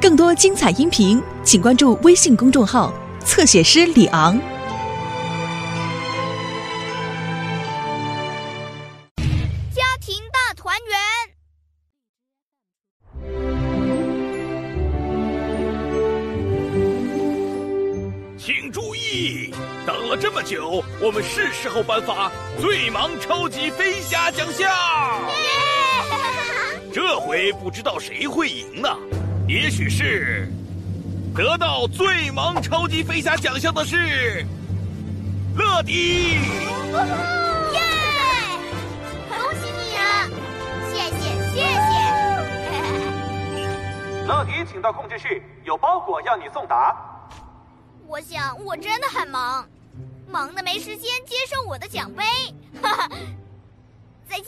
更多精彩音频，请关注微信公众号“侧写师李昂”。家庭大团圆。请注意，等了这么久，我们是时候颁发最忙超级飞侠奖项。这回不知道谁会赢呢？也许是得到最萌超级飞侠奖项的是乐迪。耶！恭喜你啊！谢谢谢谢。乐迪，请到控制室，有包裹要你送达。我想我真的很忙，忙的没时间接受我的奖杯。哈哈，再见。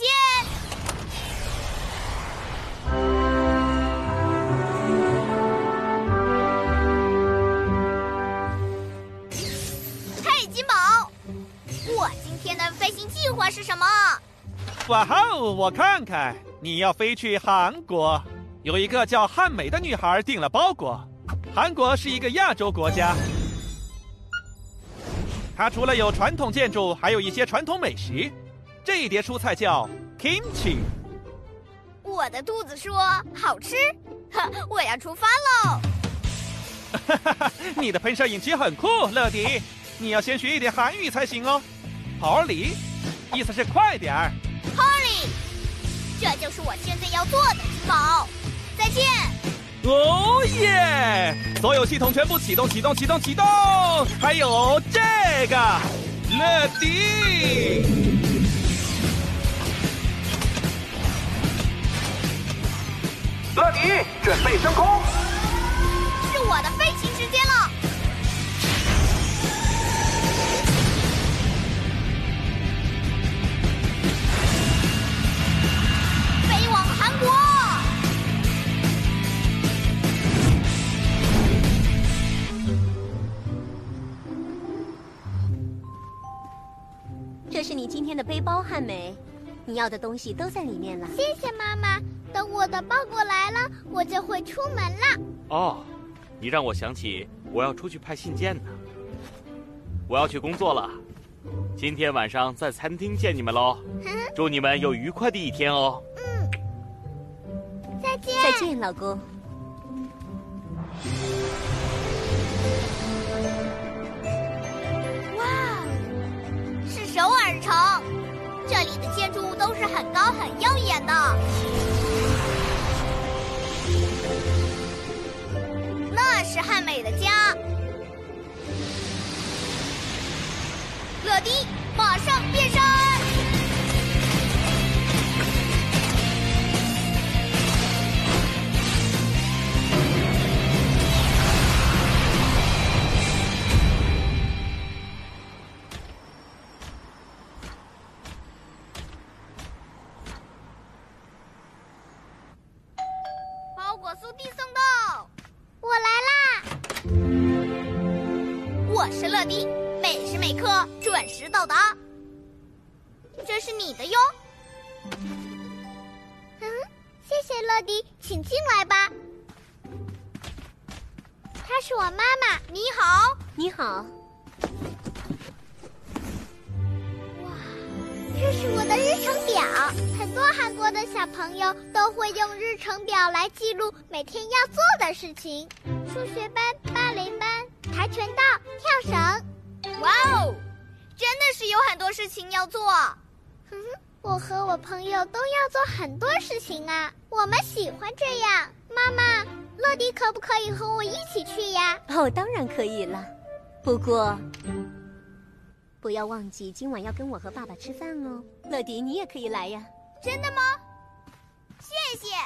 什么？哇哦！我看看，你要飞去韩国，有一个叫汉美的女孩订了包裹。韩国是一个亚洲国家，它除了有传统建筑，还有一些传统美食。这一碟蔬菜叫 kimchi。我的肚子说好吃，哈，我要出发喽！哈哈哈，你的喷射引擎很酷，乐迪，你要先学一点韩语才行哦。Polly，意思是快点儿。，Holly，这就是我现在要做的，金宝。再见。哦耶！所有系统全部启动，启动，启动，启动！还有这个，乐迪。乐迪，准备升空。是我的飞行时间了。的背包，还没。你要的东西都在里面了。谢谢妈妈。等我的包裹来了，我就会出门了。哦，你让我想起我要出去派信件呢。我要去工作了，今天晚上在餐厅见你们喽。祝你们有愉快的一天哦。嗯，再见。再见，老公。里的建筑物都是很高很耀眼的。那是汉美的家。乐迪，我是乐迪，每时每刻准时到达。这是你的哟。嗯，谢谢乐迪，请进来吧。她是我妈妈，你好。你好，哇这是我的日程表，很多韩国的小朋友都会用日程表来记录每天要做的事情：数学班、跆拳道、跳绳。哇哦，真的是有很多事情要做。哼哼，我和我朋友都要做很多事情啊，我们喜欢这样。妈妈，乐迪可不可以和我一起去呀？哦，当然可以了。不过，不要忘记今晚要跟我和爸爸吃饭哦。乐迪，你也可以来呀。真的吗？谢谢，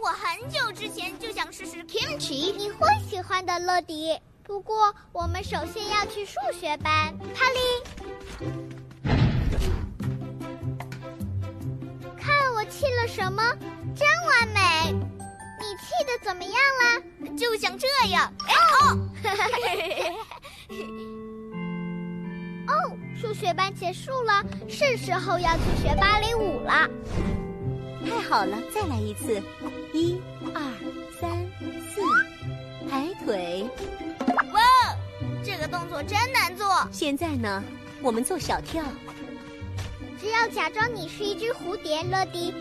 我很久之前就想试试 kimchi，你会喜欢的，乐迪。不过，我们首先要去数学班。哈利，看我气了什么，真完美！你气的怎么样了？就像这样。哦，哦，数学班结束了，是时候要去学芭蕾舞了。太好了，再来一次。一二三四，抬腿。活真难做。现在呢，我们做小跳。只要假装你是一只蝴蝶，乐迪，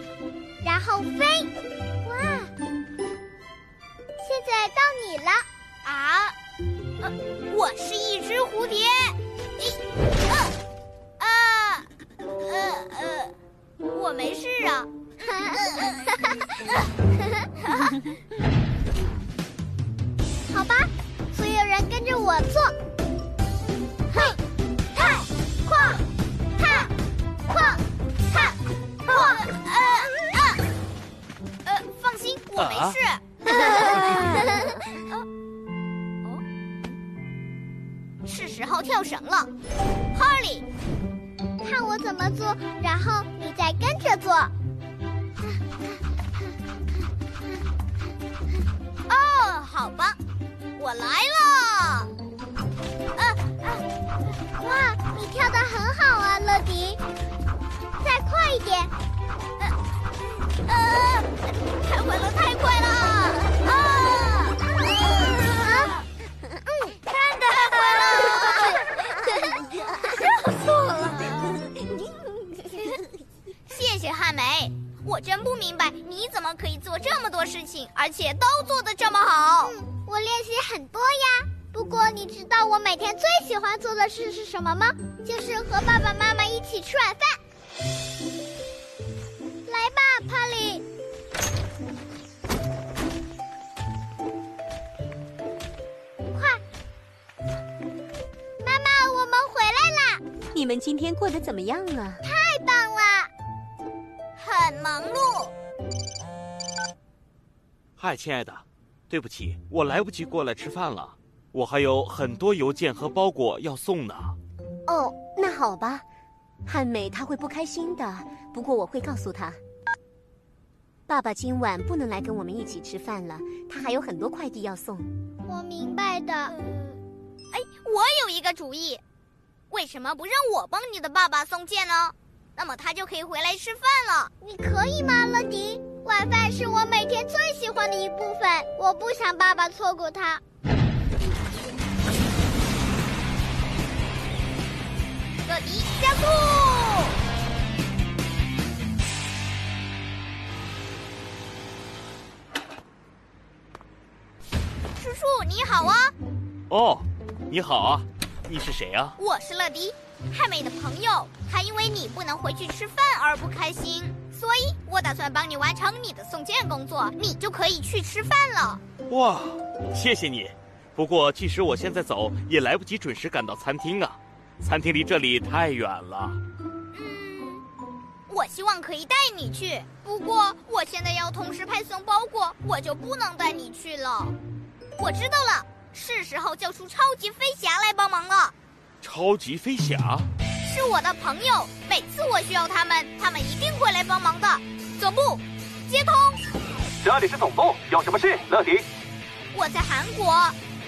然后飞。哇！现在到你了啊！呃，我是一只蝴蝶。一，呃，啊，呃呃，我没事啊。好吧，所有人跟着我做。我没事。哦，是时候跳绳了，哈利，看我怎么做，然后你再跟着做。哦，好吧，我来了。啊啊！哇，你跳的很好啊，乐迪，再快一点。真不明白，你怎么可以做这么多事情，而且都做得这么好？嗯，我练习很多呀。不过你知道我每天最喜欢做的事是什么吗？就是和爸爸妈妈一起吃晚饭。来吧，帕里。快，妈妈，我们回来啦！你们今天过得怎么样啊？嗨，亲爱的，对不起，我来不及过来吃饭了，我还有很多邮件和包裹要送呢。哦，那好吧，汉美他会不开心的，不过我会告诉他，爸爸今晚不能来跟我们一起吃饭了，他还有很多快递要送。我明白的。哎，我有一个主意，为什么不让我帮你的爸爸送件呢？那么他就可以回来吃饭了。你可以吗，乐迪？晚饭是我每天最喜欢的一部分，我不想爸爸错过它。乐迪，加速！叔叔你好啊！哦，你好啊，你是谁啊？我是乐迪。汉美的朋友，他因为你不能回去吃饭而不开心，所以我打算帮你完成你的送件工作，你就可以去吃饭了。哇，谢谢你！不过即使我现在走，也来不及准时赶到餐厅啊，餐厅离这里太远了。嗯，我希望可以带你去，不过我现在要同时派送包裹，我就不能带你去了。我知道了，是时候叫出超级飞侠来帮忙了。超级飞侠是我的朋友，每次我需要他们，他们一定会来帮忙的。总部接通，这里是总部，有什么事？乐迪，我在韩国，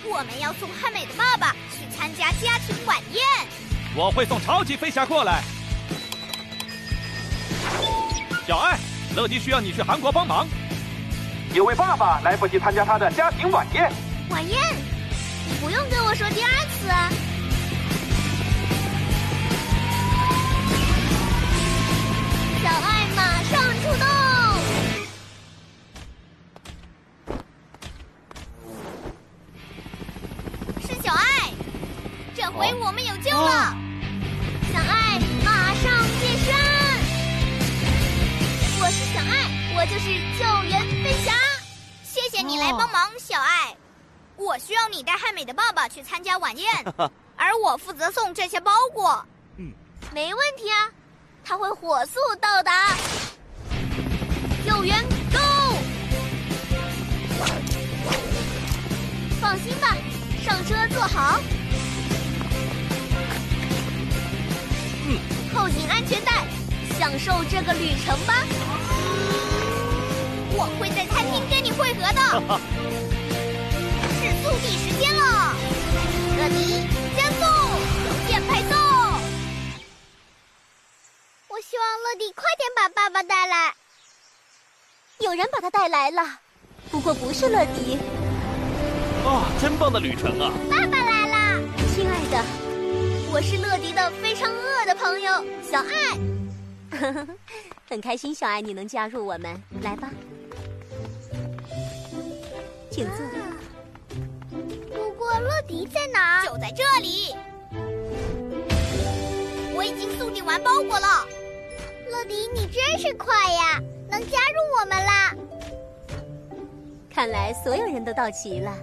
我们要送汉美的爸爸去参加家庭晚宴。我会送超级飞侠过来。小爱，乐迪需要你去韩国帮忙。有位爸爸来不及参加他的家庭晚宴。晚宴？你不用跟我说第二次啊。救援飞侠。谢谢你来帮忙，小爱。我需要你带汉美的爸爸去参加晚宴，而我负责送这些包裹。嗯，没问题啊。他会火速到达，救援 Go！放心吧，上车坐好，嗯，扣紧安全带，享受这个旅程吧。我会在餐厅跟你会合的。是速递时间了，乐迪加速，邮件派送。我希望乐迪快点把爸爸带来。有人把他带来了，不过不是乐迪。啊，真棒的旅程啊！爸爸来啦，亲爱的。我是乐迪的非常饿的朋友小爱，很开心小爱你能加入我们，来吧，请坐。不过乐迪在哪？就在这里。我已经送递完包裹了。乐迪，你真是快呀，能加入我们啦！看来所有人都到齐了。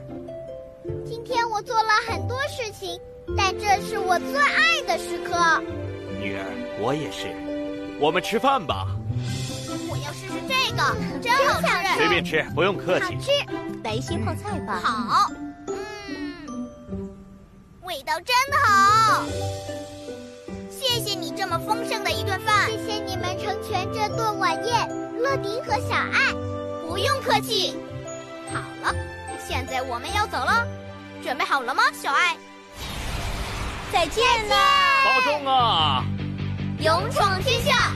今天我做了很多事情，但这是我最爱的时刻。女儿，我也是。我们吃饭吧。我要试试这个，真好吃。随便吃，不用客气。好吃，来一些泡菜吧。好。嗯，味道真的好。谢谢你这么丰盛的一顿饭。谢谢你们成全这顿晚宴，乐迪和小爱。不用客气。好了，现在我们要走了，准备好了吗，小爱？再见了，保重啊！勇闯天下。